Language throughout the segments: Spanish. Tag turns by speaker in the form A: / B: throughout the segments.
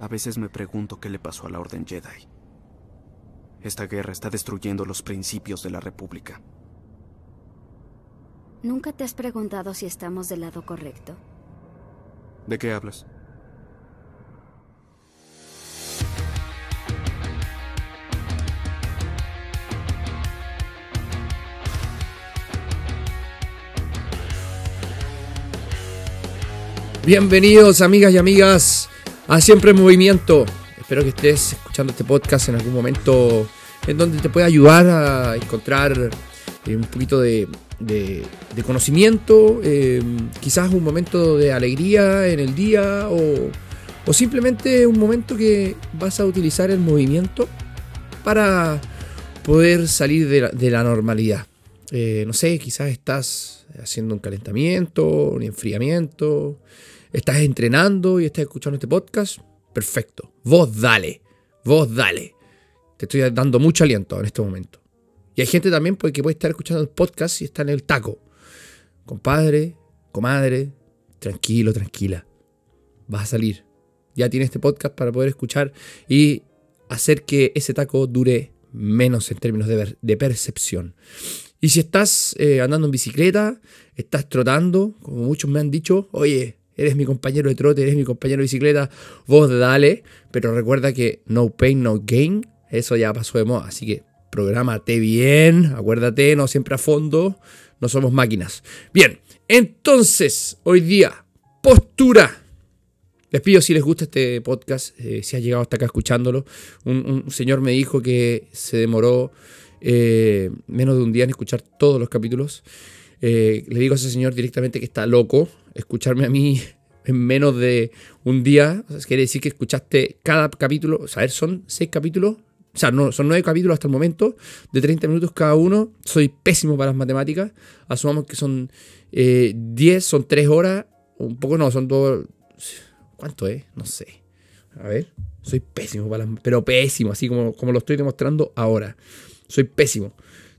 A: A veces me pregunto qué le pasó a la Orden Jedi. Esta guerra está destruyendo los principios de la República.
B: ¿Nunca te has preguntado si estamos del lado correcto?
A: ¿De qué hablas?
C: Bienvenidos amigas y amigas a Siempre en Movimiento. Espero que estés escuchando este podcast en algún momento en donde te pueda ayudar a encontrar eh, un poquito de, conocimiento, eh, quizás un momento de alegría en el día o, o simplemente un momento que vas a utilizar el movimiento para poder salir de la, de la normalidad. Eh, no sé, quizás estás haciendo un calentamiento, un enfriamiento, estás entrenando y estás escuchando este podcast. Perfecto. Vos dale, vos dale. Te estoy dando mucho aliento en este momento. Y hay gente también pues, que puede estar escuchando el podcast y está en el taco. Compadre, comadre, tranquilo, tranquila. Vas a salir. Ya tienes este podcast para poder escuchar y hacer que ese taco dure menos en términos de, percepción. Y si estás eh, andando en bicicleta, estás trotando, como muchos me han dicho, oye, eres mi compañero de trote, eres mi compañero de bicicleta, vos dale, pero recuerda que no pain, no gain, eso ya pasó de moda, así que prográmate bien, acuérdate, no siempre a fondo, no somos máquinas. Bien, entonces, hoy día, postura. Les pido si les gusta este podcast, eh, si has llegado hasta acá escuchándolo. Un, señor me dijo que se demoró eh, menos de un día en escuchar todos los capítulos. Eh, le digo a ese señor directamente que está loco. Escucharme a mí en menos de un día. O sea, quiere decir que escuchaste cada capítulo. O sea, son seis capítulos. O sea, no, son nueve capítulos hasta el momento, de 30 minutos cada uno. Soy pésimo para las matemáticas. Asumamos que son eh, 10, son 3 horas. Un poco no, son dos. ¿Cuánto es? No sé. A ver. Soy pésimo para las. Pero pésimo, así como, como lo estoy demostrando ahora. Soy pésimo.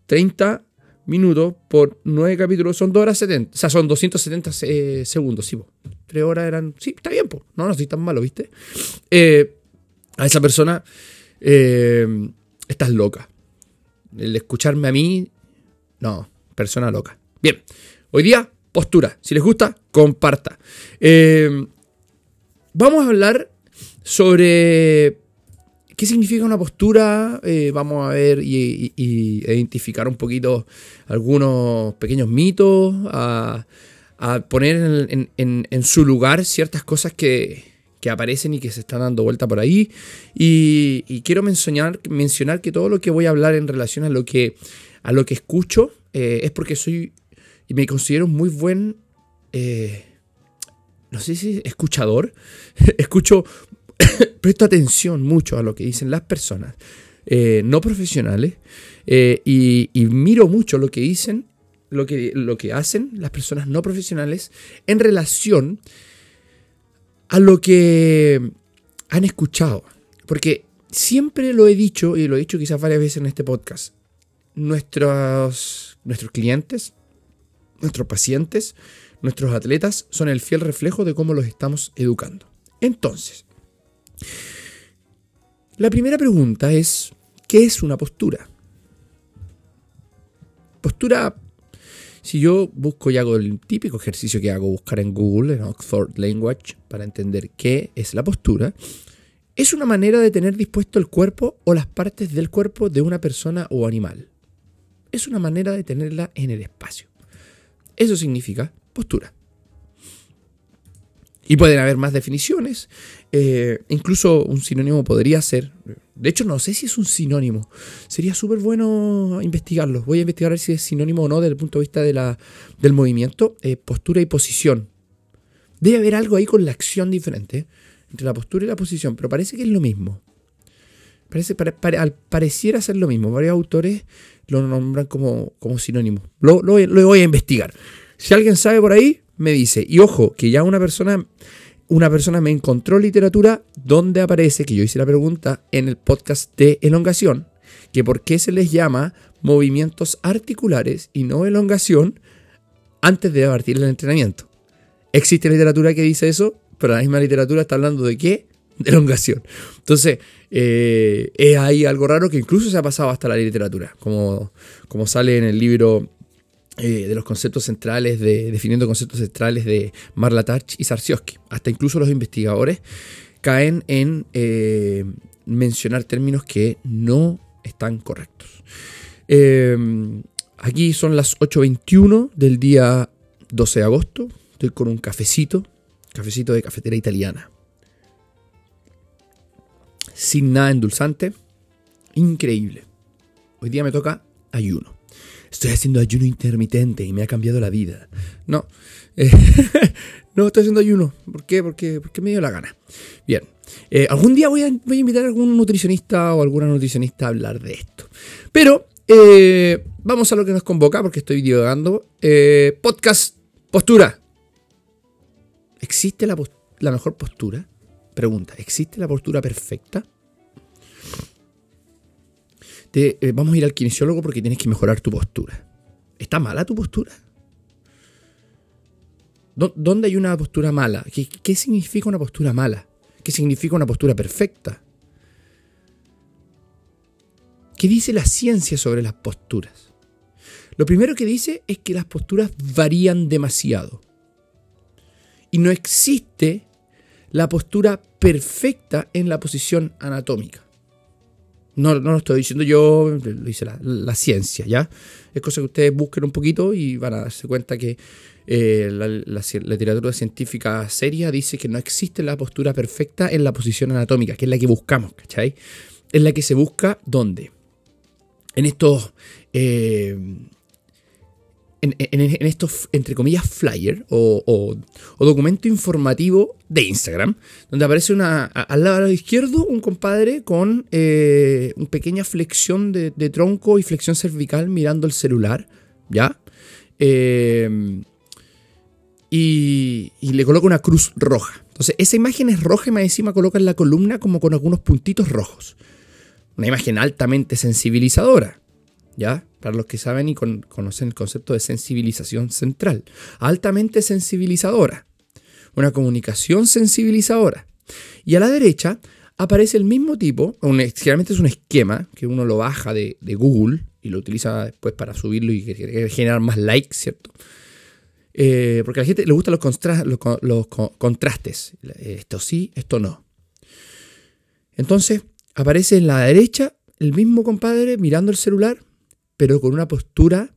C: 30 minutos por 9 capítulos son 2 horas 70. O sea, son 270 eh, segundos, sí, po. 3 horas eran. Sí, está bien, po. No, no estoy tan malo, ¿viste? Eh, a esa persona. eh, estás loca. El escucharme a mí. No, persona loca. Bien. Hoy día, postura. Si les gusta, comparta. Eh, vamos a hablar sobre qué significa una postura. eh, vamos a ver y, y- identificar un poquito algunos pequeños mitos, a, poner en, su lugar ciertas cosas que, que aparecen y que se están dando vuelta por ahí. Y, quiero mencionar, mencionar que todo lo que voy a hablar en relación a lo que, a lo que escucho eh, es porque soy y me considero muy buen, eh, no sé si escuchador, escucho, presto atención mucho a lo que dicen las personas eh, no profesionales eh, y, y miro mucho lo que dicen, lo que, lo que hacen las personas no profesionales en relación a lo que han escuchado. Porque siempre lo he dicho, y lo he dicho quizás varias veces en este podcast, nuestros, nuestros clientes, nuestros pacientes, nuestros atletas son el fiel reflejo de cómo los estamos educando. Entonces, la primera pregunta es, ¿qué es una postura? Postura, si yo busco y hago el típico ejercicio que hago, buscar en Google, en Oxford Language, para entender qué es la postura, es una manera de tener dispuesto el cuerpo o las partes del cuerpo de una persona o animal. Es una manera de tenerla en el espacio. Eso significa postura. Y pueden haber más definiciones. Eh, incluso un sinónimo podría ser. De hecho, no sé si es un sinónimo. Sería súper bueno investigarlo. Voy a investigar a ver si es sinónimo o no desde el punto de vista de la, del movimiento. eh, postura y posición. Debe haber algo ahí con la acción diferente. Entre la postura y la posición. Pero parece que es lo mismo. Parece, pare- pare- pareciera ser lo mismo. Varios autores lo nombran como, como sinónimo. Lo voy a investigar. Si alguien sabe por ahí, me dice. Y ojo, que ya una persona, una persona me encontró literatura donde aparece, que yo hice la pregunta en el podcast de elongación, que por qué se les llama movimientos articulares y no elongación antes de partir el entrenamiento. Existe literatura que dice eso, pero la misma literatura está hablando de qué? de elongación. Entonces, eh, es ahí algo raro que incluso se ha pasado hasta la literatura, como, como sale en el libro eh, de los conceptos centrales, de, definiendo conceptos centrales de Marla Tarch y Sarsioski. Hasta incluso los investigadores caen en eh, mencionar términos que no están correctos. aquí son las 8.21 del día 12 de agosto. Estoy con un cafecito, cafecito de cafetera italiana sin nada endulzante. Increíble. Hoy día me toca ayuno. Estoy haciendo ayuno intermitente y me ha cambiado la vida. No, eh, no estoy haciendo ayuno. ¿Por qué? Porque, porque me dio la gana. Bien, eh, algún día voy a, voy a, invitar a algún nutricionista o alguna nutricionista a hablar de esto. Pero eh, vamos a lo que nos convoca porque estoy divagando. podcast, postura. ¿Existe la, la mejor postura? Pregunta, ¿existe la postura perfecta? Eh, vamos a ir al kinesiólogo porque tienes que mejorar tu postura. ¿Está mala tu postura? ¿Dónde hay una postura mala? ¿Qué, ¿Qué, significa una postura mala? ¿Qué significa una postura perfecta? ¿Qué dice la ciencia sobre las posturas? Lo primero que dice es que las posturas varían demasiado. Y no existe la postura perfecta en la posición anatómica. No, no lo estoy diciendo yo, lo dice la, ciencia, ¿ya? Es cosa que ustedes busquen un poquito y van a darse cuenta que eh, la, literatura científica seria dice que no existe la postura perfecta en la posición anatómica, que es la que buscamos, ¿cachai? Es la que se busca, ¿dónde? En estos... Eh, en, estos, entre comillas, flyer o, documento informativo de Instagram, donde aparece una, al lado izquierdo un compadre con eh, una pequeña flexión de, tronco y flexión cervical mirando el celular, ¿ya? Eh, y, y, le coloca una cruz roja. Entonces, esa imagen es roja y más encima coloca en la columna como con algunos puntitos rojos. Una imagen altamente sensibilizadora, para los que saben y conocen el concepto de sensibilización central. Altamente sensibilizadora. Una comunicación sensibilizadora. Y a la derecha aparece el mismo tipo, generalmente es un esquema que uno lo baja de, Google y lo utiliza después para subirlo y generar más likes, ¿cierto? Eh, porque a la gente le gustan los, los contrastes. Esto sí, esto no. Entonces, aparece en la derecha el mismo compadre mirando el celular pero con una postura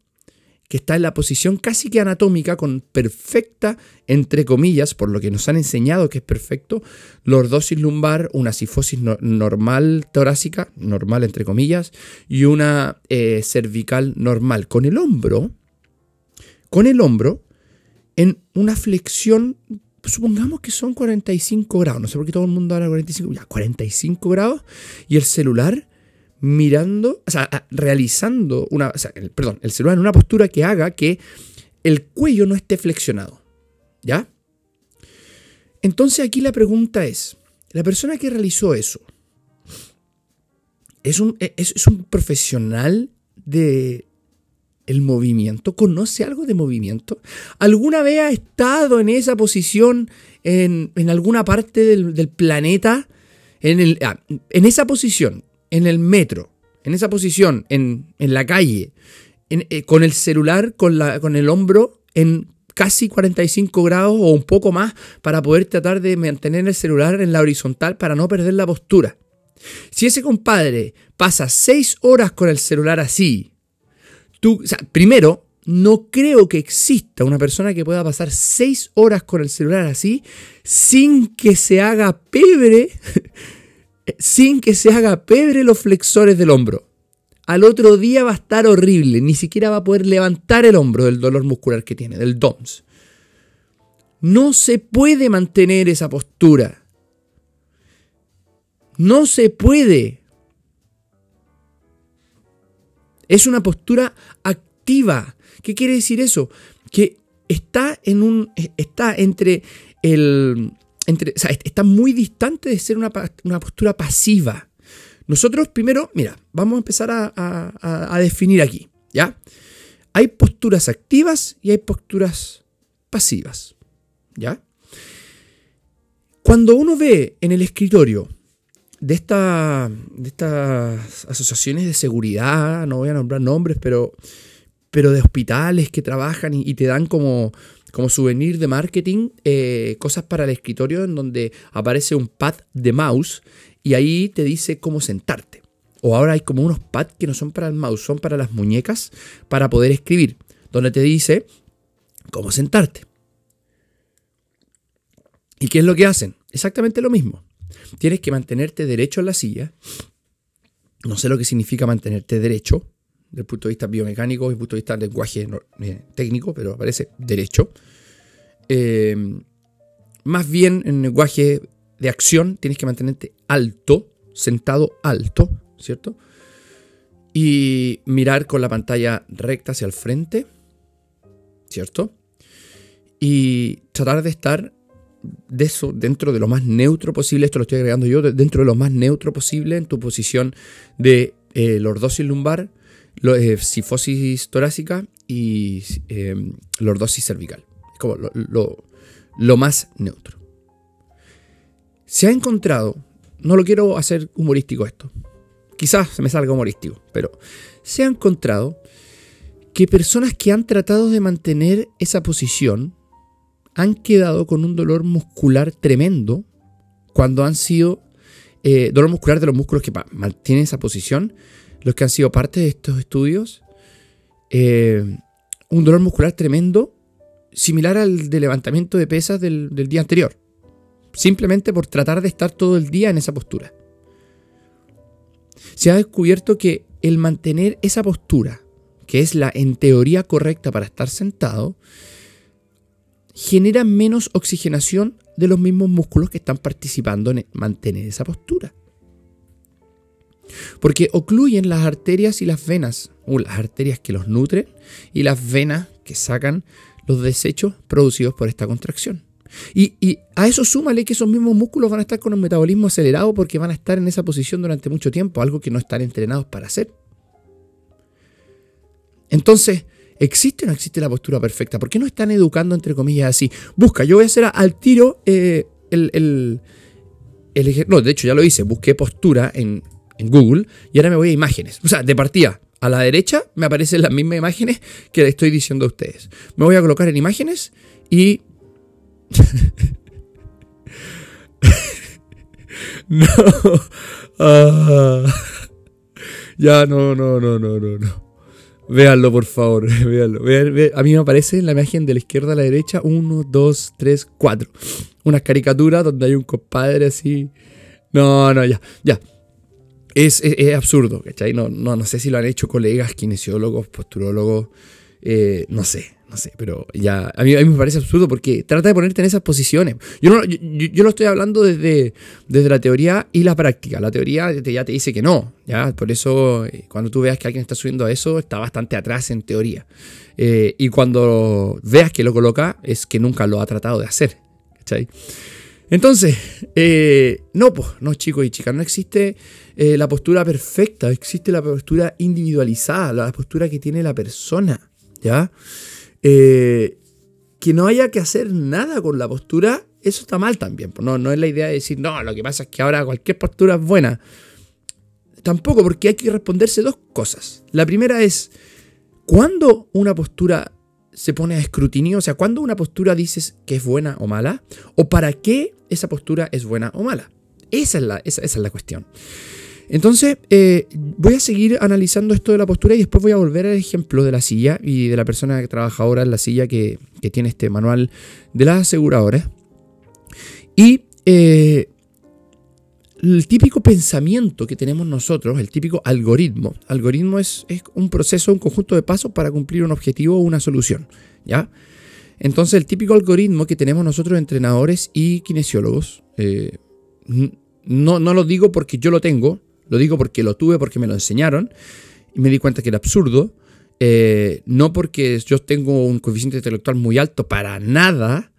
C: que está en la posición casi que anatómica, con perfecta, entre comillas, por lo que nos han enseñado que es perfecto, lordosis lumbar, una sifosis normal torácica, normal entre comillas, y una eh, cervical normal, con el hombro, con el hombro, en una flexión, supongamos que son 45 grados, no sé por qué todo el mundo habla 45, ya, 45 grados, y el celular mirando, o sea, realizando una, perdón, el celular en una postura que haga que el cuello no esté flexionado. ¿Ya? Entonces aquí la pregunta es, la persona que realizó eso, ¿es un, e, es, un profesional de el movimiento? ¿Conoce algo de movimiento? ¿Alguna vez ha estado en esa posición en, alguna parte del, planeta? En, el, ah, en esa posición, en el metro, en esa posición, en, la calle, eh, con el celular, con, la, con el hombro en casi 45 grados o un poco más para poder tratar de mantener el celular en la horizontal para no perder la postura. Si ese compadre pasa 6 horas con el celular así, tú, primero, no creo que exista una persona que pueda pasar 6 horas con el celular así sin que se haga pebre sin que se haga pebre los flexores del hombro. Al otro día va a estar horrible, ni siquiera va a poder levantar el hombro del dolor muscular que tiene, del DOMS. No se puede mantener esa postura. No se puede. Es una postura activa. ¿Qué quiere decir eso? Que está en un está entre el está muy distante de ser una, postura pasiva. Nosotros primero, mira, vamos a empezar a, definir aquí, ¿ya? Hay posturas activas y hay posturas pasivas, ¿ya? Cuando uno ve en el escritorio de, esta, de estas asociaciones de seguridad, no voy a nombrar nombres, pero, pero de hospitales que trabajan y, te dan como, como souvenir de marketing eh, cosas para el escritorio en donde aparece un pad de mouse y ahí te dice cómo sentarte. O ahora hay como unos pads que no son para el mouse, son para las muñecas para poder escribir, donde te dice cómo sentarte. ¿Y qué es lo que hacen? Exactamente lo mismo. Tienes que mantenerte derecho en la silla. No sé lo que significa mantenerte derecho, desde el punto de vista biomecánico, desde el punto de vista del lenguaje eh, técnico, pero aparece derecho. Eh, más bien en lenguaje de acción tienes que mantenerte alto, sentado alto, ¿cierto? Y mirar con la pantalla recta hacia el frente, ¿cierto? Y tratar de estar de eso, dentro de lo más neutro posible, esto lo estoy agregando yo, dentro de lo más neutro posible en tu posición de eh, lordosis lumbar, lo, eh, sifosis torácica y eh, lordosis cervical. Es como lo, más neutro. Se ha encontrado, no lo quiero hacer humorístico esto, quizás se me salga humorístico, pero se ha encontrado que personas que han tratado de mantener esa posición han quedado con un dolor muscular tremendo cuando han sido eh, dolor muscular de los músculos que mantienen esa posición, los que han sido parte de estos estudios, eh, un dolor muscular tremendo similar al de levantamiento de pesas del, del día anterior, simplemente por tratar de estar todo el día en esa postura. Se ha descubierto que el mantener esa postura, que es la en teoría correcta para estar sentado, genera menos oxigenación de los mismos músculos que están participando en mantener esa postura. Porque ocluyen las arterias y las venas, o las arterias que los nutren y las venas que sacan los desechos producidos por esta contracción. Y, a eso súmale que esos mismos músculos van a estar con un metabolismo acelerado porque van a estar en esa posición durante mucho tiempo, algo que no están entrenados para hacer. Entonces, ¿Existe o no existe la postura perfecta? ¿Por qué no están educando, entre comillas, así? Busca, yo voy a hacer al tiro eh, el, el, No, de hecho ya lo hice, busqué postura en, Google y ahora me voy a imágenes. O sea, de partida, a la derecha me aparecen las mismas imágenes que le estoy diciendo a ustedes. Me voy a colocar en imágenes y... no. Ah. ya, no, no, no, no, no, no. Véanlo, por favor. Véanlo. A mí me aparece en la imagen de la izquierda a la derecha 1, 2, 3, 4. Unas caricaturas donde hay un compadre así. No, no, ya, ya. Es, es, absurdo, ¿cachai? No, no, no sé si lo han hecho colegas, kinesiólogos, posturólogos. Eh, no sé, no sé, pero ya a mí, a mí, me parece absurdo porque trata de ponerte en esas posiciones. Yo, no, yo, lo estoy hablando desde, desde la teoría y la práctica. La teoría ya te dice que no, ¿ya? Por eso eh, cuando tú veas que alguien está subiendo a eso, está bastante atrás en teoría. Eh, y cuando veas que lo coloca, es que nunca lo ha tratado de hacer, ¿cachai? Entonces, eh, no, pues, no, chicos y chicas, no existe la postura perfecta, existe la postura individualizada, la postura que tiene la persona, ¿ya? Eh, que no haya que hacer nada con la postura, eso está mal también. No, no es la idea de decir, no, lo que pasa es que ahora cualquier postura es buena. Tampoco, porque hay que responderse dos cosas. La primera es, ¿cuándo una postura se pone a escrutinio? O sea, ¿cuándo una postura dices que es buena o mala? ¿O para qué esa postura es buena o mala? Esa es la, esa es la cuestión. Entonces, eh, voy a seguir analizando esto de la postura y después voy a volver al ejemplo de la silla y de la persona que trabaja ahora en la silla que, tiene este manual de las aseguradoras. Y eh, el típico pensamiento que tenemos nosotros, el típico algoritmo. Algoritmo es, un proceso, un conjunto de pasos para cumplir un objetivo o una solución. ¿Ya? Entonces, el típico algoritmo que tenemos nosotros, entrenadores y kinesiólogos, eh, no, no lo digo porque yo lo tengo, lo digo porque lo tuve, porque me lo enseñaron y me di cuenta que era absurdo. Eh, no porque yo tengo un coeficiente intelectual muy alto, para nada.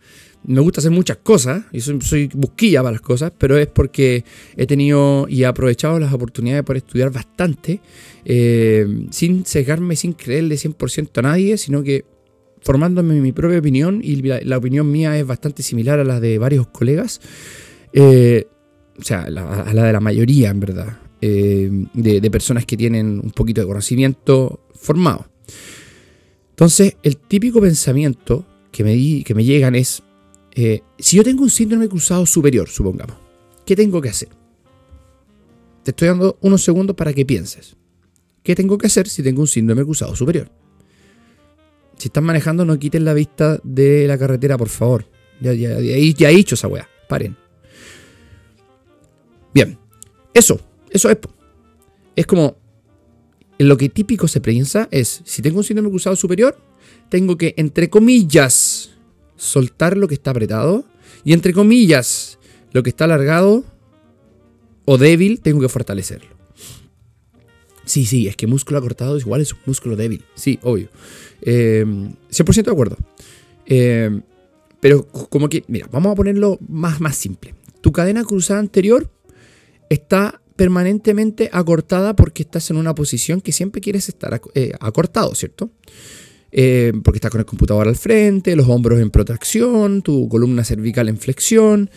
C: Me gusta hacer muchas cosas y soy, busquilla para las cosas, pero es porque he tenido y he aprovechado las oportunidades para estudiar bastante, eh, sin sesgarme, sin creerle 100% a nadie, sino que formándome mi propia opinión y la opinión mía es bastante similar a la de varios colegas. eh, o sea, a la de la mayoría en verdad, eh, de, personas que tienen un poquito de conocimiento formado. Entonces, el típico pensamiento que me, que me llegan es, eh, si yo tengo un síndrome cruzado superior, supongamos, ¿qué tengo que hacer? Te estoy dando unos segundos para que pienses. ¿Qué tengo que hacer si tengo un síndrome cruzado superior? Si están manejando, no quiten la vista de la carretera, por favor. Ya, ya, ya, he dicho esa weá. Paren. Bien. Eso. Eso es. Es como. Lo que típico se piensa es: si tengo un síndrome cruzado superior, tengo que, entre comillas, soltar lo que está apretado. Y entre comillas, lo que está alargado o débil, tengo que fortalecerlo. Sí, sí, es que músculo acortado igual es un músculo débil. Sí, obvio. 100% eh, de acuerdo. Eh, pero como que, mira, vamos a ponerlo más, más simple. Tu cadena cruzada anterior está permanentemente acortada porque estás en una posición que siempre quieres estar eh, acortado, ¿cierto? Porque estás con el computador al frente, los hombros en protracción, tu columna cervical en flexión,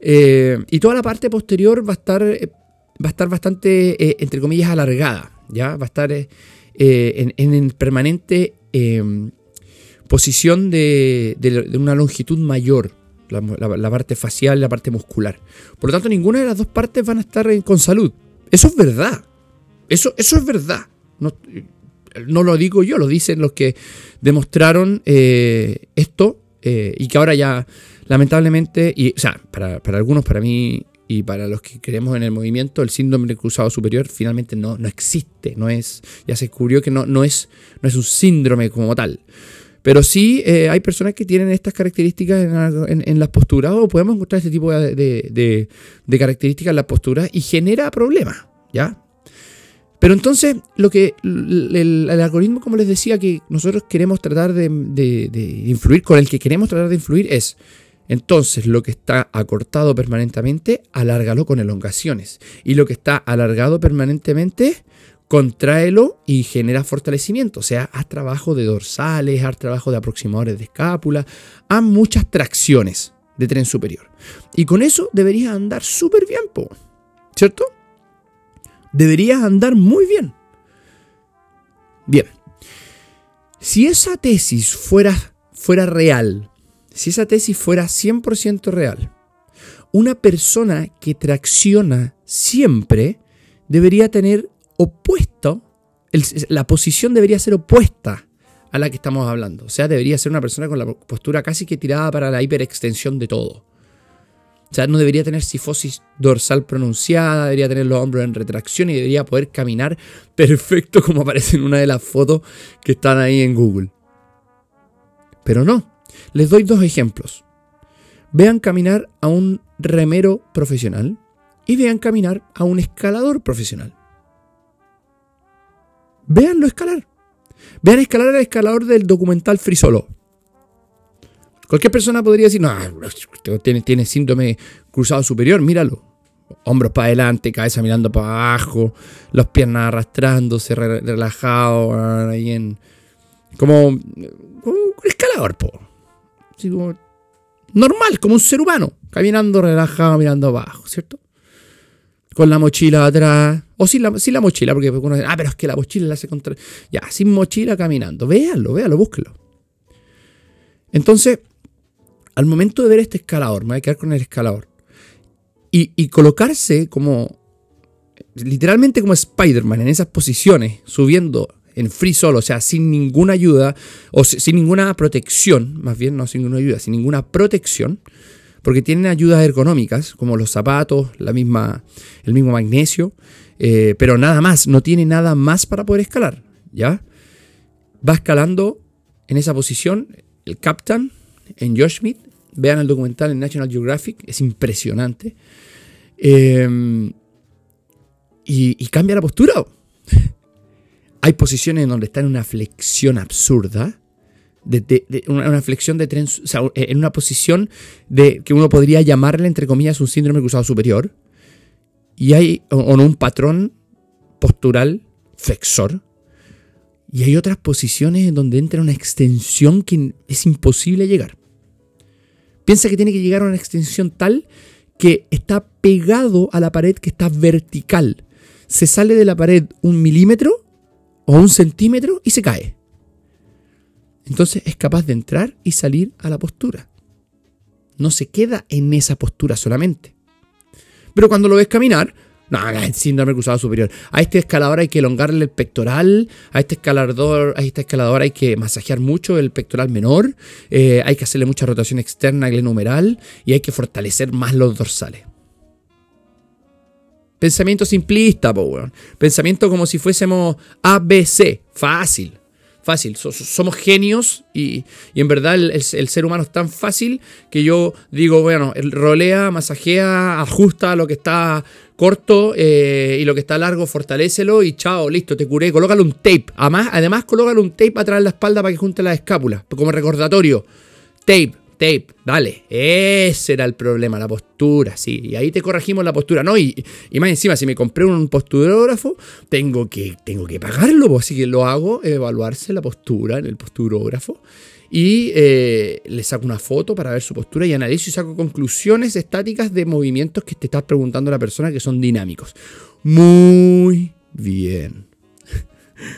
C: y toda la parte posterior va a estar, va a estar bastante, entre comillas, alargada, ¿ya? Va a estar en, en, permanente Em, posición de, una longitud mayor, la, parte facial, la parte muscular. Por lo tanto, ninguna de las dos partes van a estar con salud. Eso es verdad. Eso, eso es verdad. No lo digo yo, lo dicen los que demostraron eh, esto eh, y que ahora ya, lamentablemente, y, o sea, para, algunos, para mí, y para los que creemos en el movimiento, el síndrome del cruzado superior finalmente no, no existe, no es, ya se descubrió que no, no, es, no es un síndrome como tal. Pero sí eh, hay personas que tienen estas características en, las posturas o podemos encontrar este tipo de, de, características en las posturas y genera problemas, ¿ya? Pero entonces, lo que el, algoritmo, como les decía, que nosotros queremos tratar de, influir, con el que queremos tratar de influir es entonces, lo que está acortado permanentemente, alárgalo con elongaciones. Y lo que está alargado permanentemente, contráelo y genera fortalecimiento. O sea, haz trabajo de dorsales, haz trabajo de aproximadores de escápula, haz muchas tracciones de tren superior. Y con eso deberías andar súper bien, ¿cierto? Deberías andar muy bien. Bien. Si esa tesis fuera, fuera real, si esa tesis fuera 100% real, una persona que tracciona siempre debería tener opuesto, la posición debería ser opuesta a la que estamos hablando. O sea, debería ser una persona con la postura casi que tirada para la hiperextensión de todo. O sea, no debería tener sifosis dorsal pronunciada, debería tener los hombros en retracción y debería poder caminar perfecto como aparece en una de las fotos que están ahí en Google. Pero no, les doy dos ejemplos. Vean caminar a un remero profesional y vean caminar a un escalador profesional. Veanlo escalar. Vean escalar al escalador del documental Free Solo. Cualquier persona podría decir, no, tiene, tiene síndrome cruzado superior, míralo. Hombros para adelante, cabeza mirando para abajo, las piernas arrastrándose, relajado, ahí en... Como, un escalador, po normal, como un ser humano, caminando relajado, mirando abajo, ¿cierto? Con la mochila atrás, o sin la, la mochila, porque uno dice, ah, pero es que la mochila la hace contra. Ya, sin mochila caminando. Véanlo, véanlo, búsquelo. Entonces, al momento de ver este escalador, me voy a quedar con el escalador, y, colocarse como, literalmente como Spider-Man en esas posiciones, subiendo en free solo, o sea, sin ninguna ayuda, o sin ninguna protección, más bien, no sin ninguna ayuda, sin ninguna protección, porque tienen ayudas ergonómicas, como los zapatos, la misma, el mismo magnesio, eh, pero nada más, no tiene nada más para poder escalar, ¿ya? Va escalando en esa posición el Captain en Josh Smith, vean el documental en National Geographic, es impresionante, eh, y, cambia la postura. Hay posiciones en donde está en una flexión absurda, de, una, flexión de tren, en una posición de que uno podría llamarle, entre comillas, un síndrome cruzado superior. Y hay un patrón postural flexor. Y hay otras posiciones en donde entra una extensión que es imposible llegar. Piensa que tiene que llegar a una extensión tal que está pegado a la pared que está vertical. Se sale de la pared un milímetro o un centímetro y se cae. Entonces es capaz de entrar y salir a la postura. No se queda en esa postura solamente. Pero cuando lo ves caminar, no, es síndrome cruzado superior. A este escalador hay que elongarle el pectoral. A este escalador, a este escalador hay que masajear mucho el pectoral menor. eh, hay que hacerle mucha rotación externa glenumeral. Y hay que fortalecer más los dorsales. Pensamiento simplista, po. Pensamiento como si fuésemos ABC. Fácil. Fácil. So- so- somos genios y, y en verdad el, el- el ser humano es tan fácil que yo digo, bueno, el rolea, masajea, ajusta lo que está corto eh, y lo que está largo, fortalécelo y chao, listo, te curé. Colócale un tape. Además, además colócale un tape atrás de la espalda para que junte las escápulas, como recordatorio. Tape, tape, dale. Ese era el problema, la postura, sí. Y ahí te corregimos la postura, ¿no? Y, y más encima, si me compré un posturógrafo, tengo que, tengo que pagarlo, pues, así que lo hago, evaluarse la postura en el posturógrafo. Y eh, le saco una foto para ver su postura y analizo y saco conclusiones estáticas de movimientos que te estás preguntando a la persona que son dinámicos. Muy bien.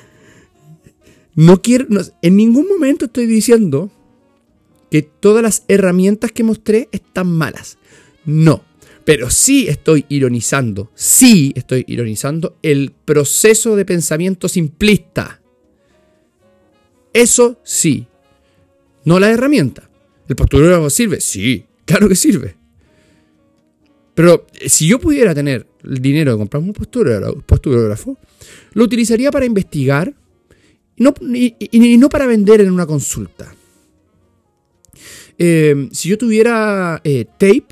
C: No quiero, en ningún momento estoy diciendo que todas las herramientas que mostré están malas. No. Pero sí estoy ironizando, sí estoy ironizando el proceso de pensamiento simplista. Eso sí. No la herramienta. ¿El posturógrafo sirve? Sí, claro que sirve. Pero eh, si yo pudiera tener el dinero de comprarme un posturógrafo, lo utilizaría para investigar y no, y- no para vender en una consulta. Eh, si yo tuviera eh, tape,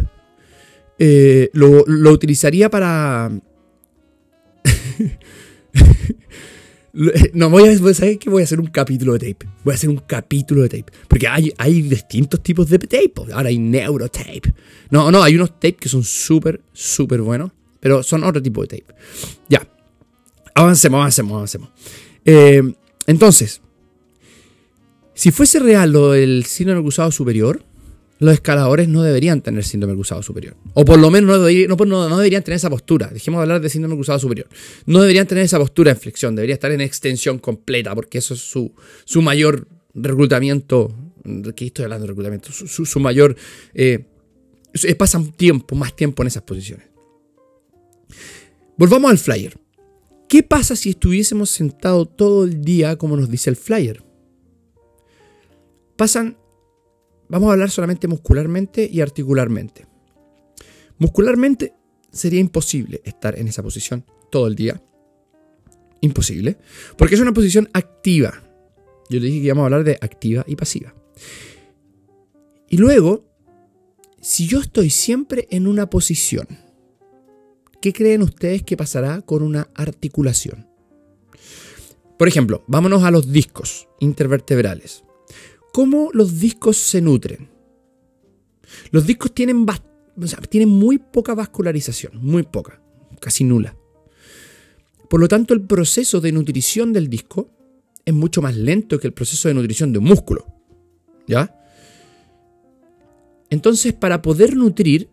C: eh, lo, lo utilizaría para... Lo- No, voy a, ¿sabes qué? Voy a hacer un capítulo de tape. Voy a hacer un capítulo de tape. Porque hay, hay distintos tipos de tape. Ahora hay neurotape. No, no, hay unos tape que son súper, súper buenos. Pero son otro tipo de tape. Ya. Avancemos, avancemos, avancemos. Eh, entonces, si fuese real lo del síndrome del cruzado superior, los escaladores no deberían tener síndrome cruzado superior. O por lo menos no, debería- no, no- deberían tener esa postura. Dejemos de hablar de síndrome cruzado superior. No deberían tener esa postura en flexión. Debería estar en extensión completa porque eso es su, su mayor reclutamiento. ¿Qué estoy hablando de reclutamiento? Su, mayor... eh, pasan tiempo, más tiempo en esas posiciones. Volvamos al flyer. ¿Qué pasa si estuviésemos sentados todo el día como nos dice el flyer? Pasan Vamos a hablar solamente muscularmente y articularmente. Muscularmente sería imposible estar en esa posición todo el día. Imposible. Porque es una posición activa. Yo le dije que íbamos a hablar de activa y pasiva. Y luego, si yo estoy siempre en una posición, ¿qué creen ustedes que pasará con una articulación? Por ejemplo, vámonos a los discos intervertebrales. ¿Cómo los discos se nutren? Los discos tienen, muy poca vascularización, muy poca, casi nula. Por lo tanto, el proceso de nutrición del disco es mucho más lento que el proceso de nutrición de un músculo. ¿Ya? Entonces, para poder nutrir,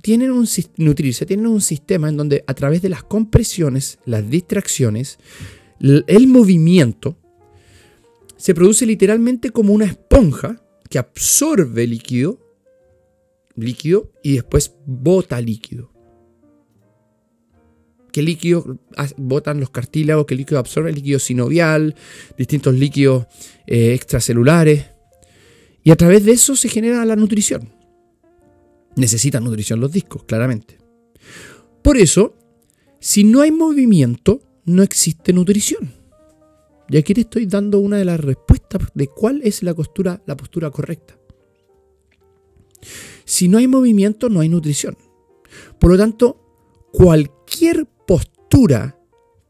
C: tienen un, nutrirse, tienen un sistema en donde a través de las compresiones, las distracciones, el movimiento, se produce literalmente como una esponja que absorbe líquido, líquido y después bota líquido. ¿Qué líquido botan los cartílagos? ¿Qué líquido absorbe? Líquido sinovial, distintos líquidos eh, extracelulares. Y a través de eso se genera la nutrición. Necesitan nutrición los discos, claramente. Por eso, si no hay movimiento, no existe nutrición. Y aquí te estoy dando una de las respuestas de cuál es la postura, la postura correcta. Si no hay movimiento, no hay nutrición. Por lo tanto, cualquier postura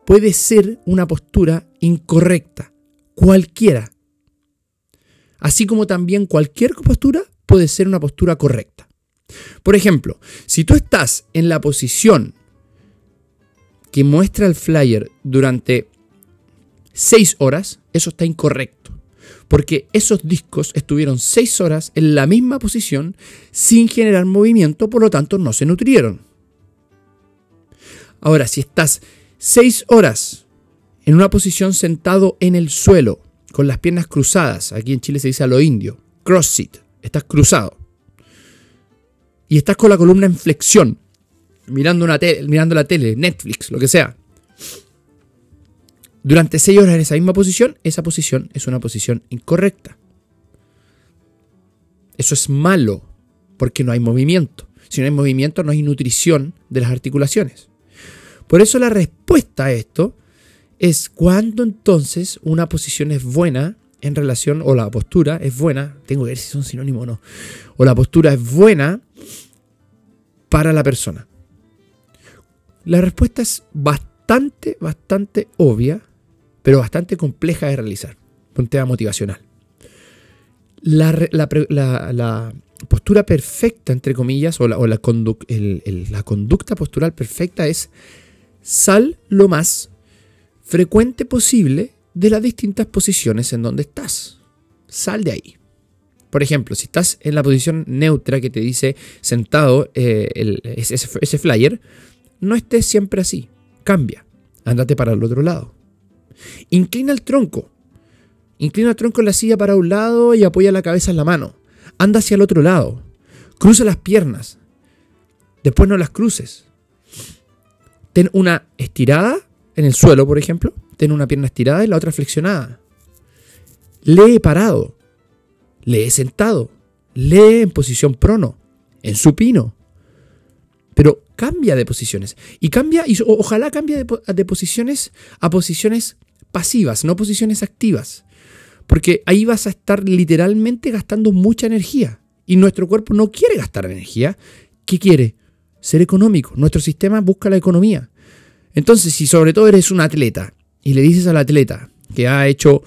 C: puede ser una postura incorrecta. Cualquiera. Así como también cualquier postura puede ser una postura correcta. Por ejemplo, si tú estás en la posición que muestra el flyer durante 6 horas, eso está incorrecto. Porque esos discos estuvieron 6 horas en la misma posición sin generar movimiento, por lo tanto no se nutrieron. Ahora, si estás 6 horas en una posición sentado en el suelo, con las piernas cruzadas, aquí en Chile se dice a lo indio, cross sit, estás cruzado, y estás con la columna en flexión, mirando, una mirando la tele, Netflix, lo que sea, durante 6 horas en esa misma posición, esa posición es una posición incorrecta. Eso es malo, porque no hay movimiento. Si no hay movimiento, no hay nutrición de las articulaciones. Por eso la respuesta a esto es cuando entonces una posición es buena en relación, o la postura es buena, tengo que ver si son sinónimos o no, o la postura es buena para la persona. La respuesta es bastante, bastante obvia pero bastante compleja de realizar. Un tema motivacional. La, postura perfecta, entre comillas, o, la, conducta postural perfecta es sal lo más frecuente posible de las distintas posiciones en donde estás. Sal de ahí. Por ejemplo, si estás en la posición neutra que te dice sentado eh, ese, ese flyer, no estés siempre así. Cambia. Ándate para el otro lado. Inclina el tronco. Inclina el tronco en la silla para un lado y apoya la cabeza en la mano. Anda hacia el otro lado. Cruza las piernas. Después no las cruces. Ten una estirada en el suelo, por ejemplo. Ten una pierna estirada y la otra flexionada. Lee parado. Lee sentado. Lee en posición prono. En supino. Pero cambia de posiciones. Y cambia, y ojalá cambie de posiciones a posiciones pasivas, no posiciones activas. Porque ahí vas a estar literalmente gastando mucha energía. Y nuestro cuerpo no quiere gastar energía. ¿Qué quiere? Ser económico. Nuestro sistema busca la economía. Entonces, si sobre todo eres un atleta y le dices al atleta que ha hecho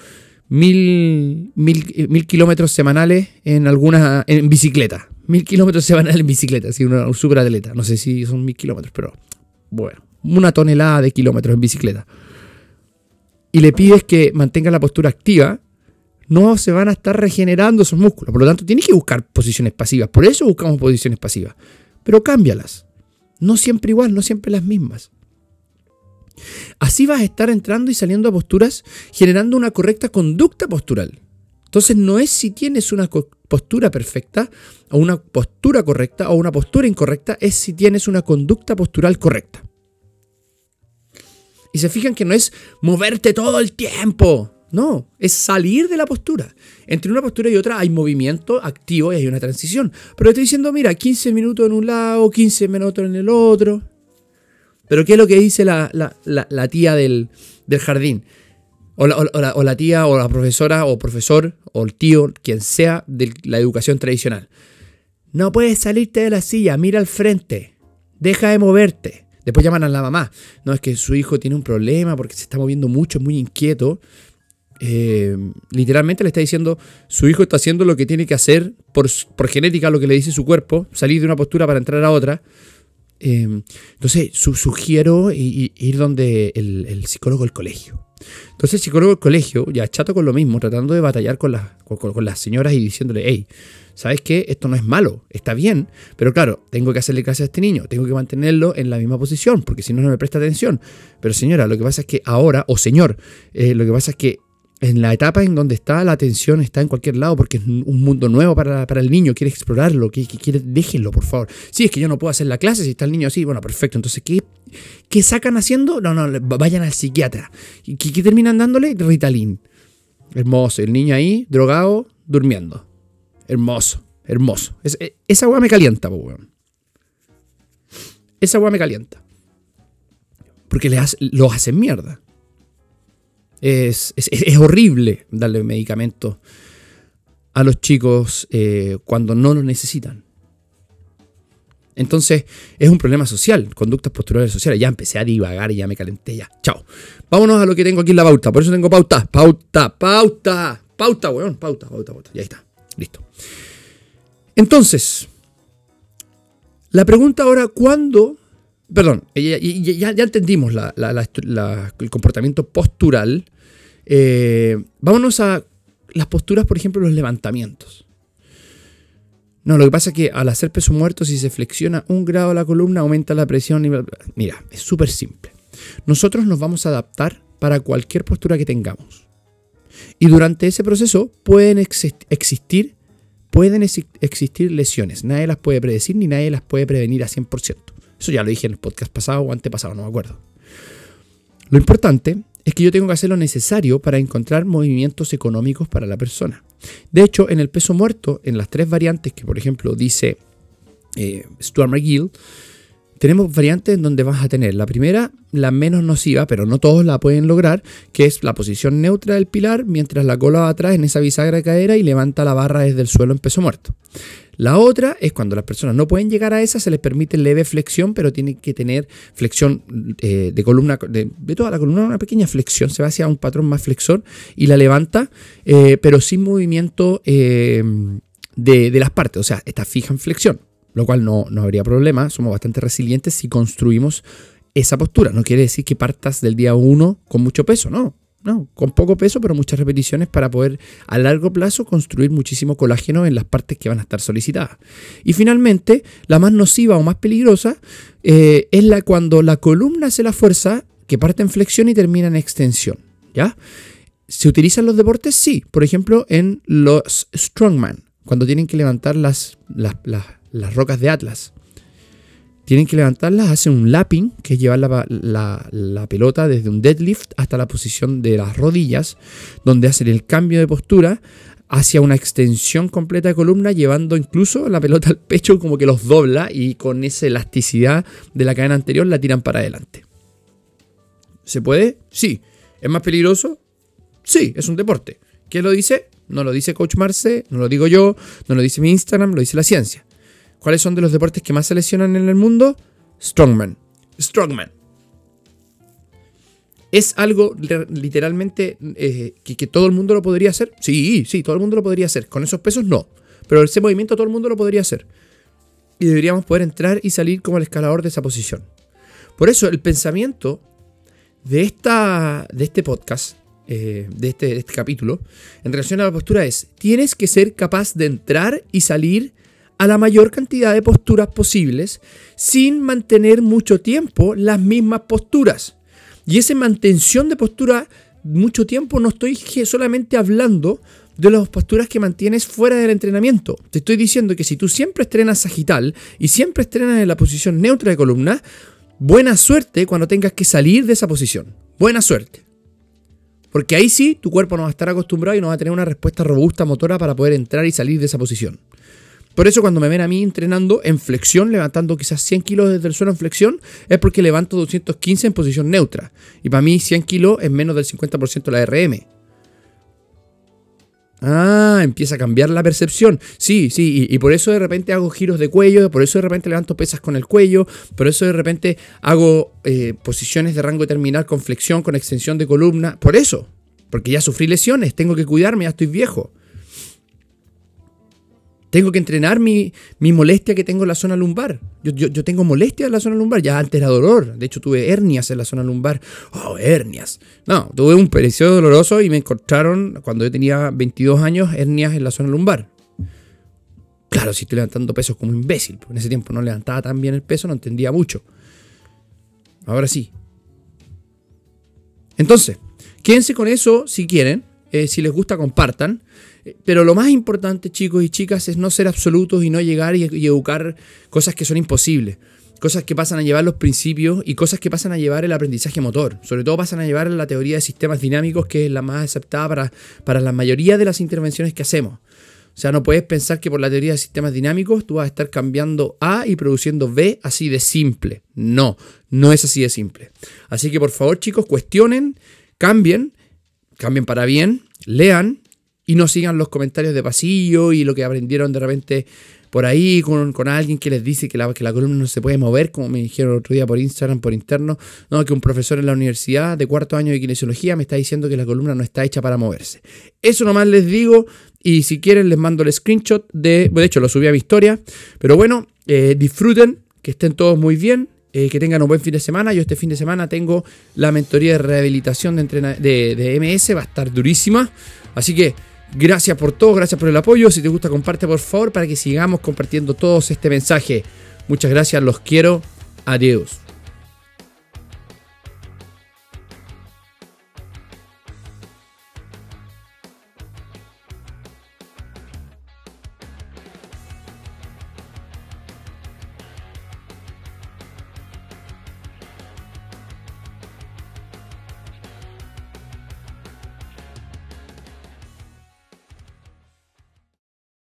C: mil, mil, kilómetros semanales en alguna en bicicleta, mil kilómetros semanales en bicicleta, si un super atleta, no sé si son mil kilómetros, pero bueno, una tonelada de kilómetros en bicicleta y le pides que mantenga la postura activa, no se van a estar regenerando esos músculos. Por lo tanto, tienes que buscar posiciones pasivas. Por eso buscamos posiciones pasivas. Pero cámbialas. No siempre igual, no siempre las mismas. Así vas a estar entrando y saliendo a posturas generando una correcta conducta postural. Entonces no es si tienes una postura perfecta o una postura correcta o una postura incorrecta, es si tienes una conducta postural correcta. Y se fijan que no es moverte todo el tiempo. No, es salir de la postura. Entre una postura y otra hay movimiento activo y hay una transición. Pero estoy diciendo, mira, 15 minutos en un lado, 15 minutos en el otro. Pero ¿qué es lo que dice la, tía del, jardín? O la, o la, tía o la profesora o profesor o el tío, quien sea de la educación tradicional. No puedes salirte de la silla, mira al frente, deja de moverte. Después llaman a la mamá. No, es que su hijo tiene un problema porque se está moviendo mucho, es muy inquieto. Eh, literalmente le está diciendo, su hijo está haciendo lo que tiene que hacer por, genética, lo que le dice su cuerpo, salir de una postura para entrar a otra. Eh, entonces, sugiero ir donde el, psicólogo del colegio. Entonces, el psicólogo del colegio, ya chato con lo mismo, tratando de batallar con, las, con las señoras y diciéndole, hey, ¿sabes qué? Esto no es malo, está bien, pero claro, tengo que hacerle caso a este niño, tengo que mantenerlo en la misma posición, porque si no, no me presta atención. Pero señora, lo que pasa es que ahora, o señor, eh, lo que pasa es que en la etapa en donde está la atención está en cualquier lado porque es un mundo nuevo para, el niño, quiere explorarlo, que, quiere, déjenlo, por favor. Si es que yo no puedo hacer la clase si está el niño así, bueno, perfecto. Entonces, ¿qué, qué sacan haciendo? No, no, vayan al psiquiatra. ¿Qué, qué terminan dándole? Ritalin. Hermoso, el niño ahí, drogado, durmiendo. Hermoso, hermoso. E, esa agua me calienta, weón. Esa agua me calienta. Porque le los hacen mierda. Es, horrible darle medicamentos a los chicos eh, cuando no lo necesitan. Entonces, es un problema social, conductas posturales sociales. Ya empecé a divagar y ya me calenté ya. Chao. Vámonos a lo que tengo aquí en la pauta. Por eso tengo pauta. Pauta, pauta. Pauta, weón. Pauta, pauta, pauta. Ya está. Listo. Entonces, la pregunta ahora, ¿cuándo? Perdón, ya, ya, entendimos el comportamiento postural. Eh, vámonos a las posturas, por ejemplo, los levantamientos. No, lo que pasa es que al hacer peso muerto, si se flexiona un grado la columna, aumenta la presión. Y... Mira, es súper simple. Nosotros nos vamos a adaptar para cualquier postura que tengamos. Y durante ese proceso pueden existir, pueden existir lesiones. Nadie las puede predecir ni nadie las puede prevenir a 100%. Eso ya lo dije en el podcast pasado o antepasado, no me acuerdo. Lo importante es que yo tengo que hacer lo necesario para encontrar movimientos económicos para la persona. De hecho, en el peso muerto, en las tres variantes que, por ejemplo, dice eh, Stuart McGill, tenemos variantes en donde vas a tener la primera, la menos nociva, pero no todos la pueden lograr, que es la posición neutra del pilar mientras la cola va atrás en esa bisagra de cadera y levanta la barra desde el suelo en peso muerto. La otra es cuando las personas no pueden llegar a esa, se les permite leve flexión, pero tienen que tener flexión eh, de columna, de, toda la columna, una pequeña flexión, se va hacia un patrón más flexor y la levanta, eh, pero sin movimiento eh, de, las partes, o sea, está fija en flexión lo cual no, no habría problema, somos bastante resilientes si construimos esa postura. No quiere decir que partas del día 1 con mucho peso, no. No, con poco peso, pero muchas repeticiones para poder a largo plazo construir muchísimo colágeno en las partes que van a estar solicitadas. Y finalmente, la más nociva o más peligrosa eh, es la cuando la columna hace la fuerza que parte en flexión y termina en extensión. ¿Ya? ¿Se utilizan los deportes? Sí. Por ejemplo, en los strongman, cuando tienen que levantar las, las las rocas de Atlas. Tienen que levantarlas, hacen un lapping, que es llevar la, pelota desde un deadlift hasta la posición de las rodillas, donde hacen el cambio de postura hacia una extensión completa de columna, llevando incluso la pelota al pecho como que los dobla y con esa elasticidad de la cadena anterior la tiran para adelante. ¿Se puede? Sí. ¿Es más peligroso? Sí, es un deporte. ¿Quién lo dice? No lo dice Coach Marce, no lo digo yo, no lo dice mi Instagram, lo dice la ciencia. ¿Cuáles son de los deportes que más se lesionan en el mundo? Strongman. Strongman. ¿Es algo literalmente eh, que, todo el mundo lo podría hacer? Sí, sí, todo el mundo lo podría hacer. Con esos pesos no. Pero ese movimiento todo el mundo lo podría hacer. Y deberíamos poder entrar y salir como el escalador de esa posición. Por eso el pensamiento de, esta, de este podcast, eh, de, este, de este capítulo, en relación a la postura es, tienes que ser capaz de entrar y salir a la mayor cantidad de posturas posibles sin mantener mucho tiempo las mismas posturas. Y esa mantención de postura mucho tiempo no estoy solamente hablando de las posturas que mantienes fuera del entrenamiento. Te estoy diciendo que si tú siempre estrenas sagital y siempre estrenas en la posición neutra de columna, buena suerte cuando tengas que salir de esa posición. Buena suerte. Porque ahí sí tu cuerpo no va a estar acostumbrado y no va a tener una respuesta robusta motora para poder entrar y salir de esa posición. Por eso cuando me ven a mí entrenando en flexión, levantando quizás 100 kilos desde el suelo en flexión, es porque levanto 215 en posición neutra. Y para mí 100 kilos es menos del 50% de la RM. Ah, empieza a cambiar la percepción. Sí, sí, y, por eso de repente hago giros de cuello, por eso de repente levanto pesas con el cuello, por eso de repente hago eh, posiciones de rango terminal con flexión, con extensión de columna. Por eso, porque ya sufrí lesiones, tengo que cuidarme, ya estoy viejo. Tengo que entrenar mi, molestia que tengo en la zona lumbar. Yo, tengo molestia en la zona lumbar. Ya antes era dolor. De hecho, tuve hernias en la zona lumbar. Oh, hernias. No, tuve un periodo doloroso y me encontraron, cuando yo tenía 22 años, hernias en la zona lumbar. Claro, si estoy levantando pesos como imbécil. Porque en ese tiempo no levantaba tan bien el peso, no entendía mucho. Ahora sí. Entonces, quédense con eso si quieren. Eh, si les gusta, compartan. Pero lo más importante, chicos y chicas, es no ser absolutos y no llegar y, educar cosas que son imposibles. Cosas que pasan a llevar los principios y cosas que pasan a llevar el aprendizaje motor. Sobre todo pasan a llevar la teoría de sistemas dinámicos, que es la más aceptada para, para la mayoría de las intervenciones que hacemos. O sea, no puedes pensar que por la teoría de sistemas dinámicos tú vas a estar cambiando A y produciendo B así de simple. No, no es así de simple. Así que por favor, chicos, cuestionen, cambien, cambien para bien, lean y no sigan los comentarios de pasillo y lo que aprendieron de repente por ahí con, alguien que les dice que la, que la columna no se puede mover, como me dijeron el otro día por Instagram, por interno, no, que un profesor en la universidad de cuarto año de kinesiología me está diciendo que la columna no está hecha para moverse. Eso nomás les digo y si quieren les mando el screenshot de, de hecho lo subí a mi historia, pero bueno, eh, disfruten, que estén todos muy bien. Eh, que tengan un buen fin de semana. Yo este fin de semana tengo la mentoría de rehabilitación de, de, de MS, va a estar durísima. Así que Gracias por todo, gracias por el apoyo. Si te gusta, comparte por favor para que sigamos compartiendo todos este mensaje. Muchas gracias, los quiero. Adiós.